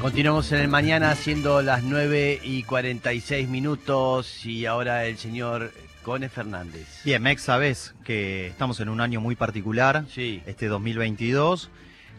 Continuamos en el mañana siendo las 9 y 46 minutos y ahora el señor Cone Fernández. Bien, Mex, sabes que estamos en un año muy particular, Sí. este 2022,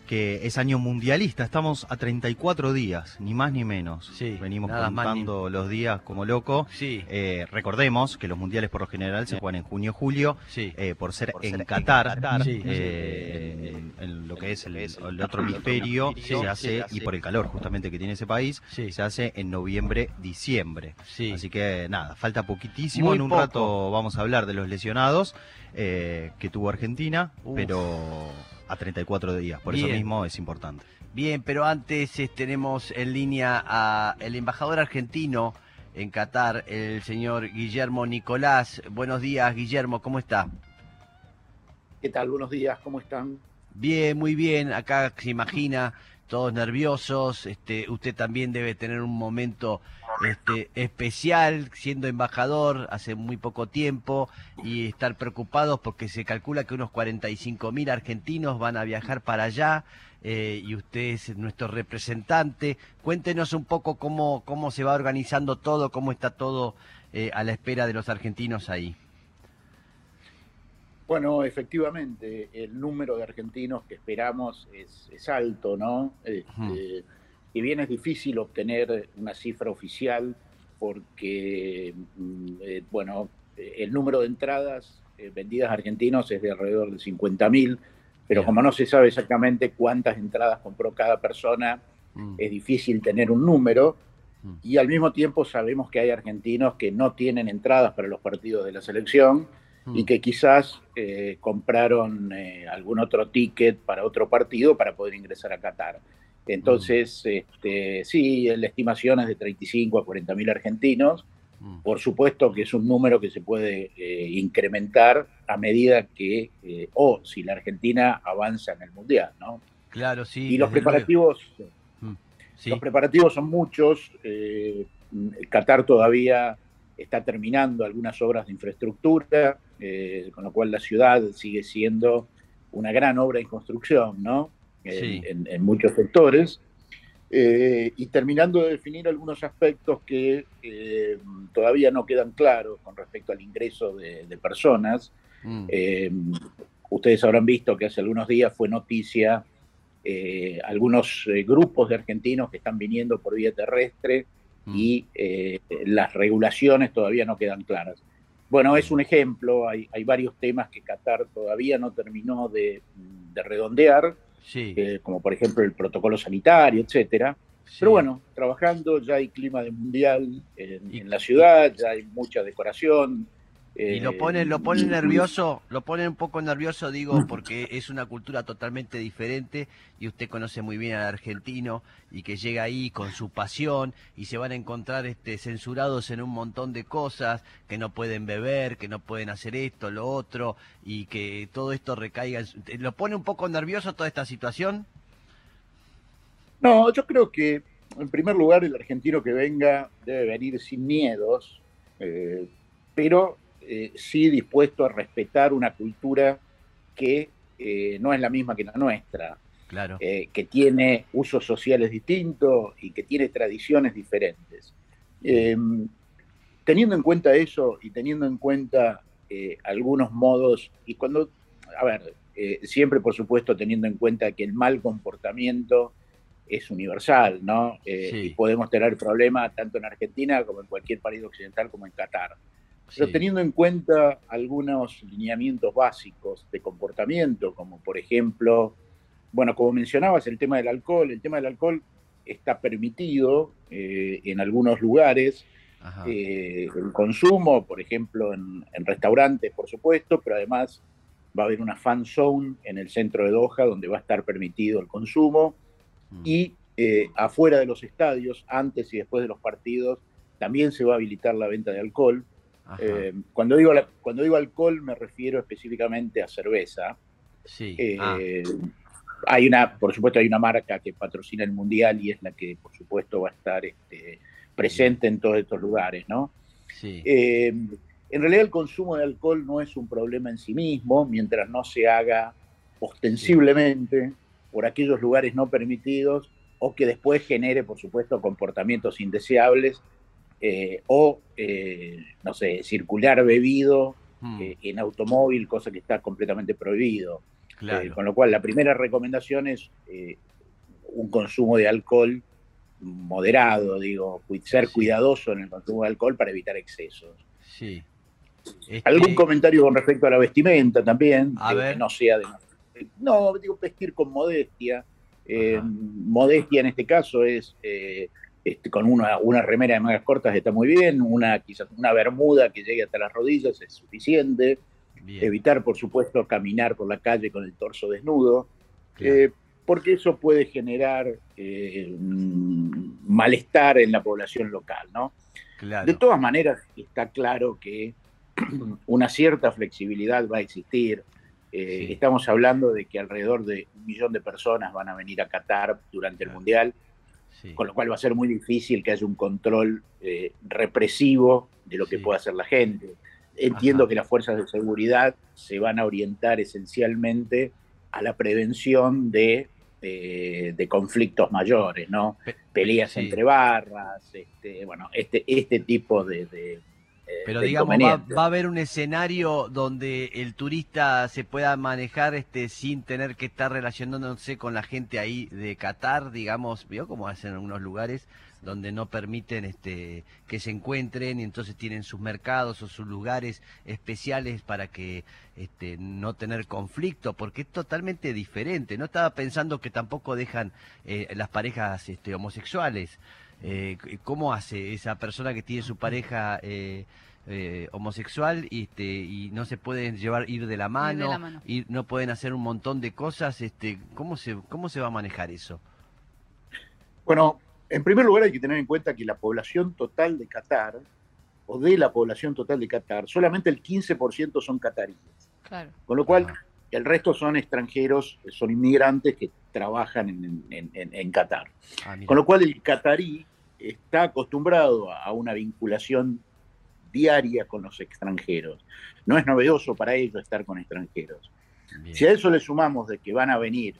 que es año mundialista. Estamos a 34 días, ni más ni menos. Sí, Venimos ni- contando los días como loco. Sí, Eh, recordemos que los mundiales por lo general se juegan en junio-julio. sí. eh, por ser Por en ser en Qatar, eh, en, en lo que es el, el otro hemisferio, Sí, se hace, y por el calor justamente que tiene ese país, Sí. se hace en noviembre, diciembre. Sí. Así que nada, falta poquitísimo. Muy en un poco. rato vamos a hablar de los lesionados eh, que tuvo Argentina, Uf. pero a 34 días. Por eso mismo es importante. Bien, pero antes eh, tenemos en línea a el embajador argentino en Qatar, el señor Guillermo Nicolás. Buenos días, Guillermo, ¿cómo está? ¿Qué tal? Buenos días, ¿cómo están? Bien, muy bien. Acá se imagina todos nerviosos. Este, usted también debe tener un momento este, especial siendo embajador hace muy poco tiempo y estar preocupados porque se calcula que unos 45 mil argentinos van a viajar para allá eh, y usted es nuestro representante. Cuéntenos un poco cómo, cómo se va organizando todo, cómo está todo eh, a la espera de los argentinos ahí. Bueno, efectivamente, el número de argentinos que esperamos es, es alto, ¿no? Este, Si bien es difícil obtener una cifra oficial, porque, mm, eh, bueno, el número de entradas eh, vendidas a argentinos es de alrededor de 50.000, pero como no se sabe exactamente cuántas entradas compró cada persona, Mm, es difícil tener un número. Mm. Y al mismo tiempo sabemos que hay argentinos que no tienen entradas para los partidos de la selección. Y que quizás eh, compraron eh, algún otro ticket para otro partido para poder ingresar a Qatar. Entonces, este, sí, la estimación es de 35 a 40 mil argentinos. Mm. Por supuesto que es un número que se puede eh, incrementar a medida que, o si la Argentina avanza en el Mundial, ¿no? Claro, sí. y los preparativos, Sí. los preparativos son muchos. Qatar todavía está terminando algunas obras de infraestructura, eh, con lo cual la ciudad sigue siendo una gran obra en construcción, ¿no? En, Sí. en- en muchos sectores. Eh, y terminando de definir algunos aspectos que eh, todavía no quedan claros con respecto al ingreso de, de personas. Mm. Eh, ustedes habrán visto que hace algunos días fue noticia algunos grupos de argentinos que están viniendo por vía terrestre Mm. y las regulaciones todavía no quedan claras. Bueno, es un ejemplo, hay, hay varios temas que Qatar todavía no terminó de, de redondear, Sí. eh, como por ejemplo el protocolo sanitario, etcétera. sí. Pero bueno, trabajando, ya hay clima de mundial en, Y- en la ciudad, ya hay mucha decoración. Y lo eh, pone, lo pone nervioso, lo pone un poco nervioso, digo, porque es una cultura totalmente diferente y usted conoce muy bien al argentino y que llega ahí con su pasión y se van a encontrar este, censurados en un montón de cosas, que no pueden beber, que no pueden hacer esto, lo otro, y que todo esto recaiga. en su- ¿Lo pone un poco nervioso toda esta situación? No, yo creo que en primer lugar el argentino que venga debe venir sin miedos, eh, pero eh, sí dispuesto a respetar una cultura que eh, no es la misma que la nuestra, Claro. eh, que tiene usos sociales distintos y que tiene tradiciones diferentes. Eh, teniendo en cuenta eso y teniendo en cuenta algunos modos, y cuando, a ver, siempre por supuesto teniendo en cuenta que el mal comportamiento es universal, ¿no? Sí. Y podemos tener problemas tanto en Argentina como en cualquier país occidental como en Qatar. Pero sí. teniendo en cuenta algunos lineamientos básicos de comportamiento, como por ejemplo, bueno, como mencionabas, el tema del alcohol, el tema del alcohol está permitido eh, en algunos lugares, eh, el consumo, por ejemplo, en, en restaurantes, por supuesto, pero además va a haber una fan zone en el centro de Doha donde va a estar permitido el consumo Mm. y eh, afuera de los estadios, antes y después de los partidos, también se va a habilitar la venta de alcohol. Eh, cuando, digo la- cuando digo alcohol me refiero específicamente a cerveza. sí. Eh, Ah, Hay una, por supuesto, hay una marca que patrocina el mundial y es la que, por supuesto, va a estar este, presente en todos estos lugares, ¿no? sí. Eh, en realidad el consumo de alcohol no es un problema en sí mismo, mientras no se haga ostensiblemente por aquellos lugares no permitidos o que después genere, por supuesto, comportamientos indeseables o, no sé, circular bebido hmm. en automóvil, cosa que está completamente prohibido. con lo cual, la primera recomendación es un consumo de alcohol moderado, digo, ser cuidadoso en el consumo de alcohol para evitar excesos. Sí. ¿Algún comentario con respecto a la vestimenta también? A ver. Que no sea de... No, digo, vestir con modestia. Eh, modestia en este caso es eh, este, con una, una, remera de mangas cortas está muy bien, una quizás una bermuda que llegue hasta las rodillas es suficiente. Evitar, por supuesto, caminar por la calle con el torso desnudo. Eh, porque eso puede generar eh, malestar en la población local, ¿no? De todas maneras, está claro que una cierta flexibilidad va a existir. Eh, estamos hablando de que alrededor de un millón de personas van a venir a Qatar durante el Mundial, con lo cual va a ser muy difícil que haya un control eh, represivo de lo que pueda hacer la gente. Entiendo que las fuerzas de seguridad se van a orientar esencialmente a la prevención de de, conflictos mayores, ¿no? Peleas entre barras, este, bueno, este, este tipo de... Eh, Pero digamos, va, va, a haber un escenario donde el turista se pueda manejar este sin tener que estar relacionándose con la gente ahí de Qatar, digamos, vio como hacen en algunos lugares, donde no permiten este, que se encuentren y entonces tienen sus mercados o sus lugares especiales para que este, no tener conflicto, porque es totalmente diferente. No estaba pensando que tampoco dejan eh, las parejas este, homosexuales. Eh, ¿Cómo hace esa persona que tiene su pareja eh, homosexual este, y no se pueden llevar ir de la mano, y no pueden hacer un montón de cosas? Este, ¿cómo, se, ¿Cómo se va a manejar eso? Bueno, en primer lugar hay que tener en cuenta que la población total de Qatar, o de la población total de Qatar, solamente el 15% son cataríes. Con lo cual, el resto son extranjeros, son inmigrantes que trabajan en, Qatar. Ah, Con lo cual, el catarí está acostumbrado a una vinculación diaria con los extranjeros. No es novedoso para ellos estar con extranjeros. Si a eso le sumamos de que van a venir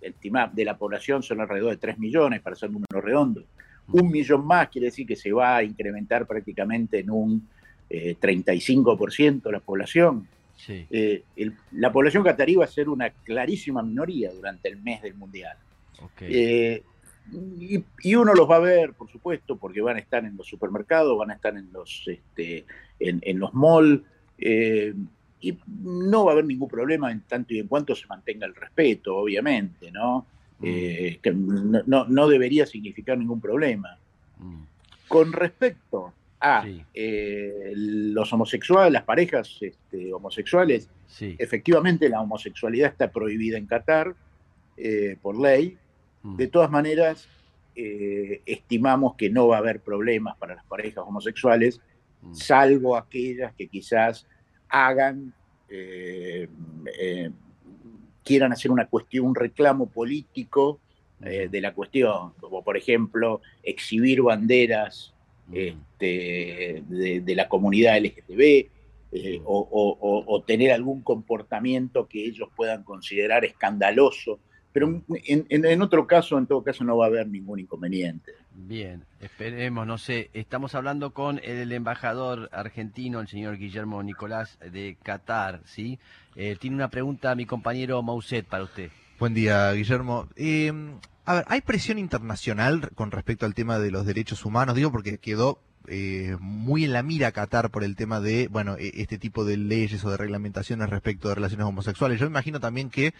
el TIMAP de la población son alrededor de 3 millones, para ser número redondo. Un millón más quiere decir que se va a incrementar prácticamente en un 35% eh, la población. Eh, la población catarí va a ser una clarísima minoría durante el mes del Mundial. Eh, y, uno los va a ver, por supuesto, porque van a estar en los supermercados, van a estar en los, este, en, en los malls y no va a haber ningún problema en tanto y en cuanto se mantenga el respeto, obviamente, ¿no? Mm. Eh, que no, debería significar ningún problema. Mm. Con respecto a eh, los homosexuales, las parejas este, homosexuales, efectivamente la homosexualidad está prohibida en Qatar eh, por ley. Mm. De todas maneras, estimamos que no va a haber problemas para las parejas homosexuales, salvo aquellas que quizás hagan, eh, eh, quieran hacer una cuestión, un reclamo político eh, de la cuestión, como por ejemplo exhibir banderas este, de, la comunidad LGTB o, o, tener algún comportamiento que ellos puedan considerar escandaloso pero en, otro caso, en todo caso, no va a haber ningún inconveniente. Bien, esperemos, no sé, estamos hablando con el embajador argentino, el señor Guillermo Nicolás de Qatar, ¿sí? Eh, tiene una pregunta a mi compañero Mauset para usted. Buen día, Guillermo. Eh, a ver, ¿hay presión internacional con respecto al tema de los derechos humanos? Digo porque quedó eh, muy en la mira Qatar por el tema de, bueno, e, este tipo de leyes o de reglamentaciones respecto de relaciones homosexuales. Yo imagino también que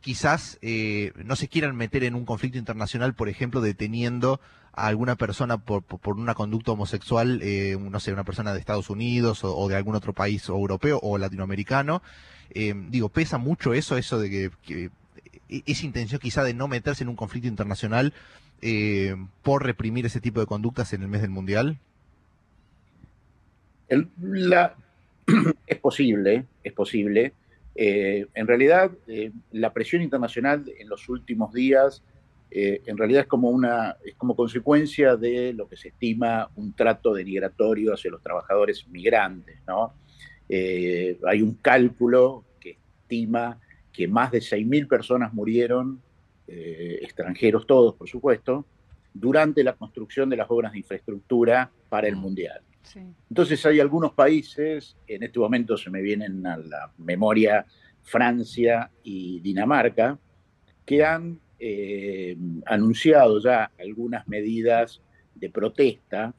quizás eh, no se quieran meter en un conflicto internacional, por ejemplo, deteniendo a alguna persona por, por, una conducta homosexual, eh, no sé, una persona de Estados Unidos o, de algún otro país europeo o latinoamericano. Eh, digo, pesa mucho eso, eso de que, e, esa intención quizá de no meterse en un conflicto internacional por reprimir ese tipo de conductas en el mes del Mundial. la, es posible, es posible. Eh, en realidad, eh, la presión internacional en los últimos días, eh, en realidad es como, una, es como consecuencia de lo que se estima un trato denigratorio hacia los trabajadores migrantes. ¿no? hay un cálculo que estima que más de 6.000 personas murieron extranjeros todos, por supuesto, durante la construcción de las obras de infraestructura para el Mundial. Entonces hay algunos países, en este momento se me vienen a la memoria Francia y Dinamarca, que han eh, anunciado ya algunas medidas de protesta.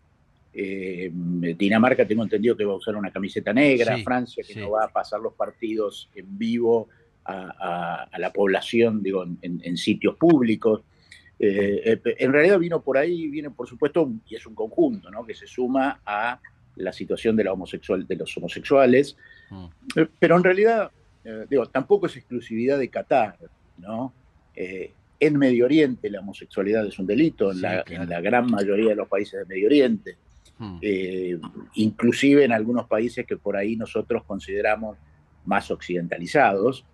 Eh, Dinamarca tengo entendido que va a usar una camiseta negra, Francia que no va a pasar los partidos en vivo a, la población, digo, en sitios públicos. Eh, eh, en realidad vino por ahí, viene por supuesto, y es un conjunto, ¿no? que se suma a la situación de, la homosexual, de los homosexuales, mm. eh, pero en realidad, digo, tampoco es exclusividad de Qatar, ¿no? en Medio Oriente la homosexualidad es un delito, en, la, gran mayoría de los países de Medio Oriente, mm. inclusive en algunos países que por ahí nosotros consideramos más occidentalizados,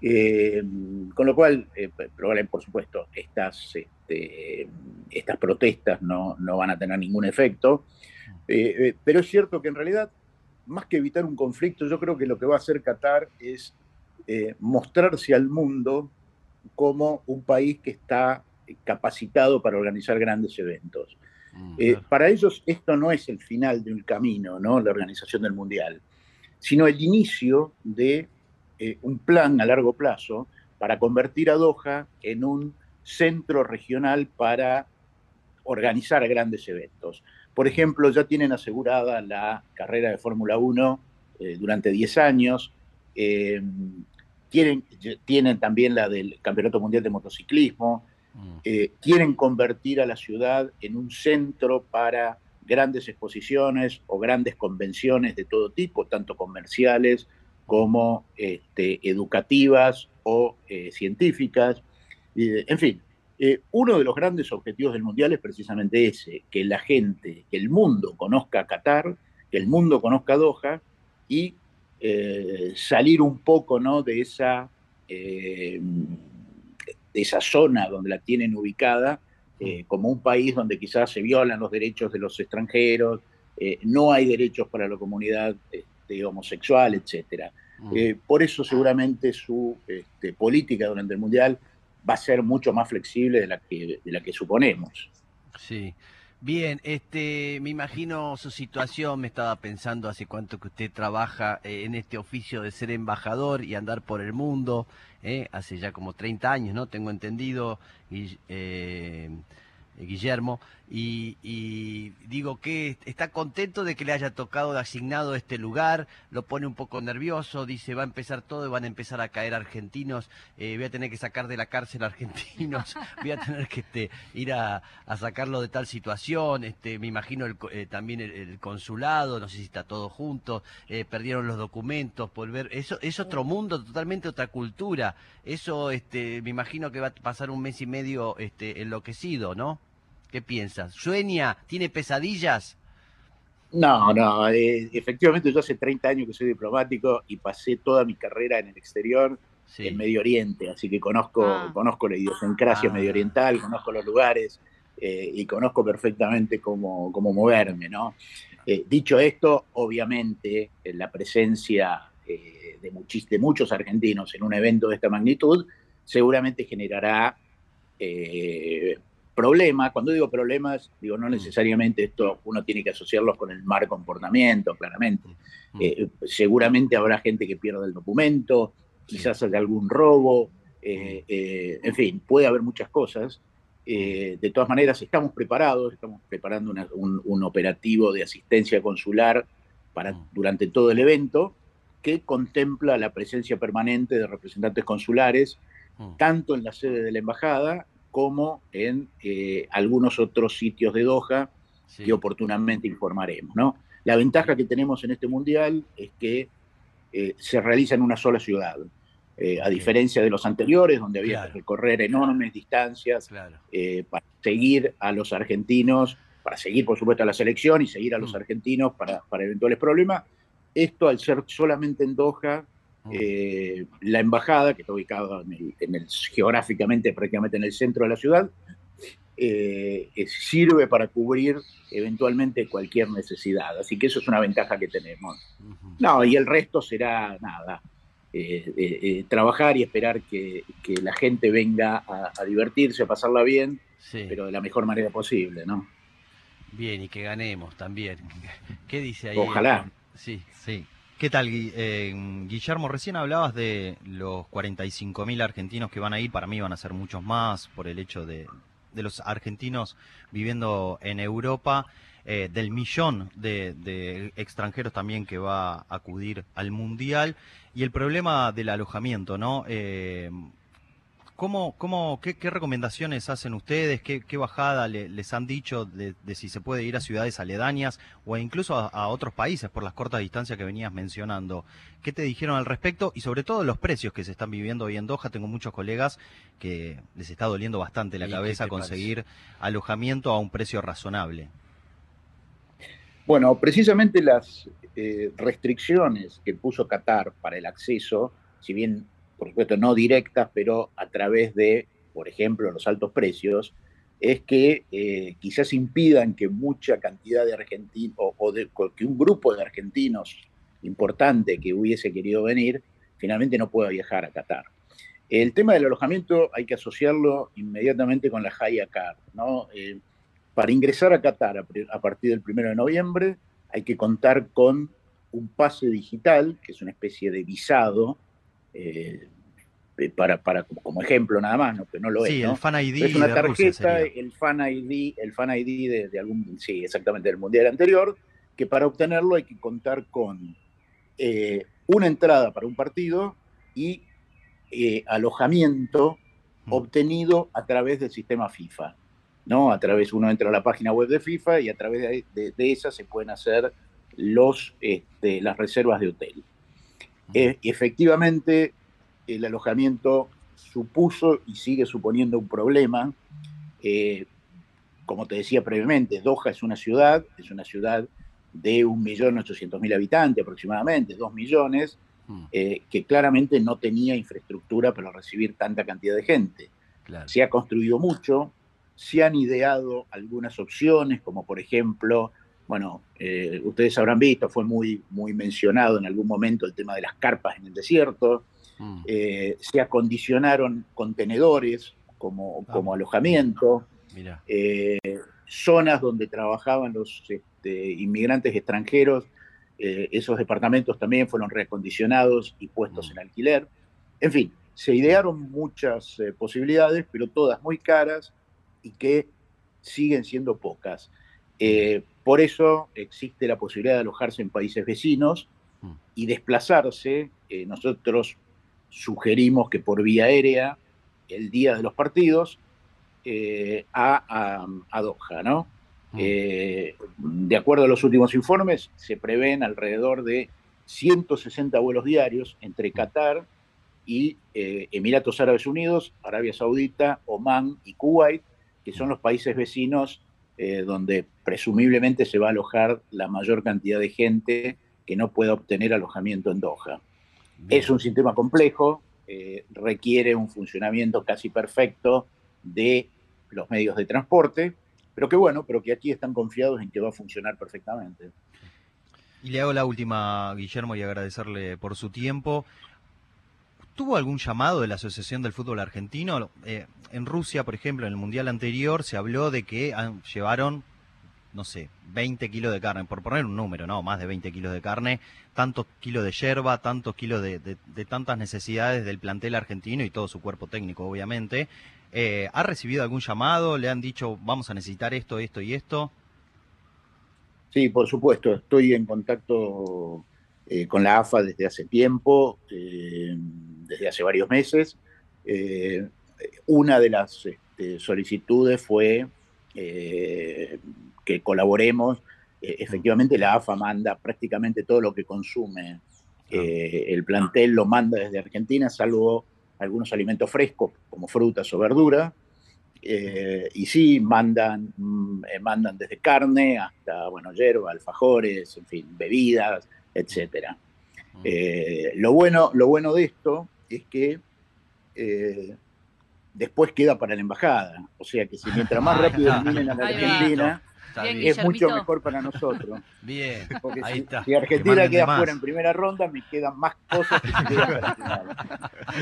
eh, con lo cual, eh, por supuesto, estas, este, estas protestas no, van a tener ningún efecto, eh, pero es cierto que en realidad, más que evitar un conflicto, yo creo que lo que va a hacer Qatar es mostrarse al mundo como un país que está capacitado para organizar grandes eventos. para ellos esto no es el final de un camino, ¿no? la organización del Mundial, sino el inicio de eh, un plan a largo plazo para convertir a Doha en un centro regional para organizar grandes eventos. Por ejemplo, ya tienen asegurada la carrera de Fórmula 1 eh, durante 10 años, eh, tienen, tienen, también la del Campeonato Mundial de Motociclismo, mm. quieren convertir a la ciudad en un centro para grandes exposiciones o grandes convenciones de todo tipo, tanto comerciales como este, educativas o eh, científicas. en fin, eh, uno de los grandes objetivos del Mundial es precisamente ese, que la gente, que el mundo conozca Qatar, que el mundo conozca Doha y eh, salir un poco ¿no? de, esa, de esa zona donde la tienen ubicada como un país donde quizás se violan los derechos de los extranjeros, no hay derechos para la comunidad este, homosexual, etcétera. Mm. Eh, por eso seguramente su este, política durante el Mundial va a ser mucho más flexible de la que, de la que suponemos. Sí. Bien, este, me imagino su situación, me estaba pensando hace cuánto que usted trabaja eh, en este oficio de ser embajador y andar por el mundo, eh, hace ya como 30 años, ¿no? Tengo entendido, y, Guillermo, y, digo que está contento de que le haya tocado asignado este lugar, lo pone un poco nervioso, dice va a empezar todo y van a empezar a caer argentinos, eh, voy a tener que sacar de la cárcel argentinos, voy a tener que este, ir a, sacarlo de tal situación, este, me imagino el, eh, también el, consulado, no sé si está todo junto, eh, perdieron los documentos, volver, eso es otro mundo, totalmente otra cultura, eso este, me imagino que va a pasar un mes y medio este, enloquecido, ¿no? ¿Qué piensas? ¿Sueña? ¿Tiene pesadillas? No, no, eh, efectivamente yo hace 30 años que soy diplomático y pasé toda mi carrera en el exterior, en Medio Oriente, así que conozco, ah. conozco la idiosincrasia ah. medio oriental, conozco los lugares eh, y conozco perfectamente cómo, cómo moverme, ¿no? Eh, dicho esto, obviamente la presencia de, de, muchos argentinos en un evento de esta magnitud seguramente generará problema, cuando digo problemas, digo no mm. necesariamente esto uno tiene que asociarlos con el mal comportamiento, claramente. Mm. Eh, seguramente habrá gente que pierda el documento, quizás haya algún robo, eh, mm. eh, en fin, puede haber muchas cosas. de todas maneras, estamos preparados, estamos preparando un, operativo de asistencia consular para, durante todo el evento que contempla la presencia permanente de representantes consulares, tanto en la sede de la embajada como en eh, algunos otros sitios de Doha que oportunamente informaremos. ¿no? La ventaja que tenemos en este mundial es que eh, se realiza en una sola ciudad. Eh, a diferencia de los anteriores, donde había que recorrer enormes distancias para seguir a los argentinos, para seguir, por supuesto, a la selección y seguir a los mm. argentinos para, para eventuales problemas. Esto, al ser solamente en Doha, eh, la embajada, que está ubicada en el, geográficamente prácticamente en el centro de la ciudad, eh, sirve para cubrir eventualmente cualquier necesidad. Así que eso es una ventaja que tenemos. No, y el resto será nada. trabajar y esperar que, la gente venga a, divertirse, a pasarla bien, pero de la mejor manera posible, ¿no? Bien, y que ganemos también. ¿Qué dice ahí? Ojalá. Sí, sí. ¿Qué tal, eh, Guillermo? Recién hablabas de los 45.000 argentinos que van a ir. Para mí van a ser muchos más por el hecho de, los argentinos viviendo en Europa, eh, del millón de, extranjeros también que va a acudir al Mundial y el problema del alojamiento, ¿no? Eh, ¿Cómo, cómo, qué, recomendaciones hacen ustedes? ¿Qué, bajada les han dicho de, si se puede ir a ciudades aledañas o incluso a, otros países por las cortas distancias que venías mencionando? ¿Qué te dijeron al respecto? Y sobre todo los precios que se están viviendo hoy en Doha. Tengo muchos colegas que les está doliendo bastante la cabeza conseguir alojamiento a un precio razonable. Bueno, precisamente las eh, restricciones que puso Qatar para el acceso, si bien por supuesto no directas, pero a través de, por ejemplo, los altos precios, es que eh, quizás impidan que mucha cantidad de argentinos o, que un grupo de argentinos importante que hubiese querido venir, finalmente no pueda viajar a Qatar. El tema del alojamiento hay que asociarlo inmediatamente con la Haya Card. ¿no? Eh, para ingresar a Qatar a, partir del 1 de noviembre hay que contar con un pase digital, que es una especie de visado, eh, para, para, como ejemplo nada más, ¿no? que no lo es. Sí, el Fan ID. Es una tarjeta, el Fan ID, el Fan ID de, algún, sí, exactamente, del Mundial anterior, que para obtenerlo hay que contar con eh, una entrada para un partido y eh, alojamiento mm. obtenido a través del sistema FIFA. ¿no? A través, uno entra a la página web de FIFA y a través de, esa se pueden hacer los, este, las reservas de hotel. Eh, efectivamente, el alojamiento supuso y sigue suponiendo un problema. Eh, como te decía previamente, Doha es una ciudad, es una ciudad de 1.800.000 habitantes aproximadamente, 2 millones, mm. eh, que claramente no tenía infraestructura para recibir tanta cantidad de gente. Se ha construido mucho, se han ideado algunas opciones, como por ejemplo bueno, eh, ustedes habrán visto, fue muy, muy mencionado en algún momento el tema de las carpas en el desierto. Mm. Eh, se acondicionaron contenedores como, ah. como alojamiento. Eh, zonas donde trabajaban los este, inmigrantes extranjeros, esos departamentos también fueron reacondicionados y puestos mm. en alquiler. En fin, se idearon muchas posibilidades, pero todas muy caras y que siguen siendo pocas. Por eso existe la posibilidad de alojarse en países vecinos mm. y desplazarse. Eh, nosotros sugerimos que por vía aérea, el día de los partidos, eh, a, Doha, ¿no? Mm. Eh, de acuerdo a los últimos informes, se prevén alrededor de 160 vuelos diarios entre mm. Qatar y Emiratos Árabes Unidos, Arabia Saudita, Omán y Kuwait, que son los países vecinos eh, donde presumiblemente se va a alojar la mayor cantidad de gente que no pueda obtener alojamiento en Doha. Es un sistema complejo, eh, requiere un funcionamiento casi perfecto de los medios de transporte, pero que bueno, pero que aquí están confiados en que va a funcionar perfectamente. Y le hago la última, Guillermo, y agradecerle por su tiempo. ¿Tuvo algún llamado de la Asociación del Fútbol Argentino? Eh, en Rusia, por ejemplo, en el Mundial anterior se habló de que llevaron, no sé, 20 kilos de carne, por poner un número, ¿no? Más de 20 kilos de carne, tantos kilos de yerba, tantos kilos de, tantas necesidades del plantel argentino y todo su cuerpo técnico, obviamente. Eh, ¿Ha recibido algún llamado? ¿Le han dicho, vamos a necesitar esto, esto y esto? Sí, por supuesto, estoy en contacto eh, con la AFA desde hace tiempo desde hace varios meses. Eh, una de las este, solicitudes fue eh, que colaboremos. Eh, efectivamente, la AFA manda prácticamente todo lo que consume el plantel, lo manda desde Argentina, salvo algunos alimentos frescos como frutas o verduras. y sí, mandan, mm, mandan desde carne hasta, bueno, hierba, alfajores, en fin, bebidas, etc. lo, bueno, lo bueno de esto es que eh, después queda para la embajada. O sea que si mientras más rápido vienen a la Argentina, Bien, es mucho mejor para nosotros. Bien, Porque ahí si, está. si Que Argentina queda más. fuera en primera ronda, me quedan más cosas que si queda para el final.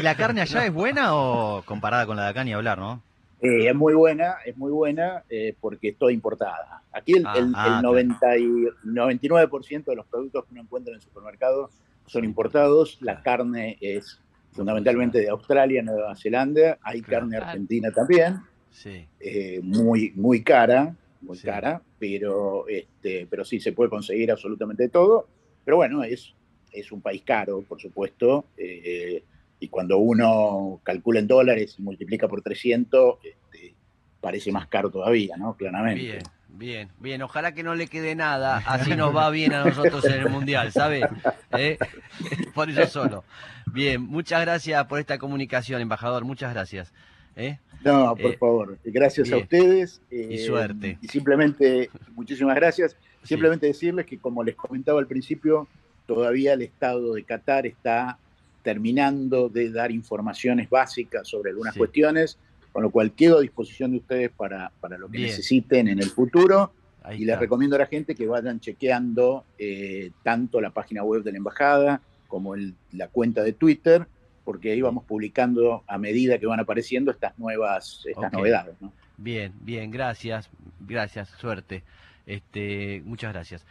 ¿Y la carne allá es buena o comparada con la de acá ni hablar, no? Eh, es muy buena, es muy buena eh, porque es toda importada. Aquí el, Ah, el- el ah, 90 y- 99% de los productos que uno encuentra en el supermercado son importados. La carne es fundamentalmente de Australia, Nueva Zelanda. Hay carne argentina también, Sí, eh, muy, muy cara, muy Sí. cara, pero, este, pero sí se puede conseguir absolutamente todo. Pero bueno, es, es un país caro, por supuesto, eh, y cuando uno calcula en dólares y multiplica por 300, este, parece más caro todavía, ¿no? Claramente. bien, bien, bien. Ojalá que no le quede nada, así nos va bien a nosotros en el Mundial, ¿sabe? ¿Eh? Por eso solo. Bien, muchas gracias por esta comunicación, embajador, muchas gracias. ¿Eh? No, por Eh, favor, gracias a ustedes. Y suerte. Y simplemente, muchísimas gracias. Sí. Simplemente decirles que, como les comentaba al principio, todavía el Estado de Qatar está terminando de dar informaciones básicas sobre algunas Sí. cuestiones, con lo cual quedo a disposición de ustedes para, para lo que Bien. necesiten en el futuro. Ahí Y les recomiendo a la gente que vayan chequeando eh, tanto la página web de la embajada como el- la cuenta de Twitter, porque ahí vamos publicando a medida que van apareciendo estas nuevas estas novedades. ¿no? Bien, bien, gracias, gracias, suerte. Este, muchas gracias.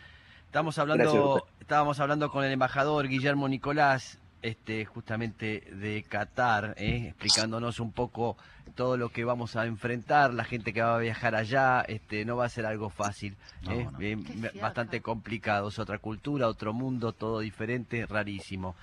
Estamos Gracias hablando, usted. estábamos hablando con el embajador Guillermo Nicolás, este, justamente de Qatar, ¿eh? explicándonos un poco todo lo que vamos a enfrentar, la gente que va a viajar allá, este, no va a ser algo fácil, No, ¿eh? no. Fiaca. bastante complicado, es otra cultura, otro mundo, todo diferente, rarísimo.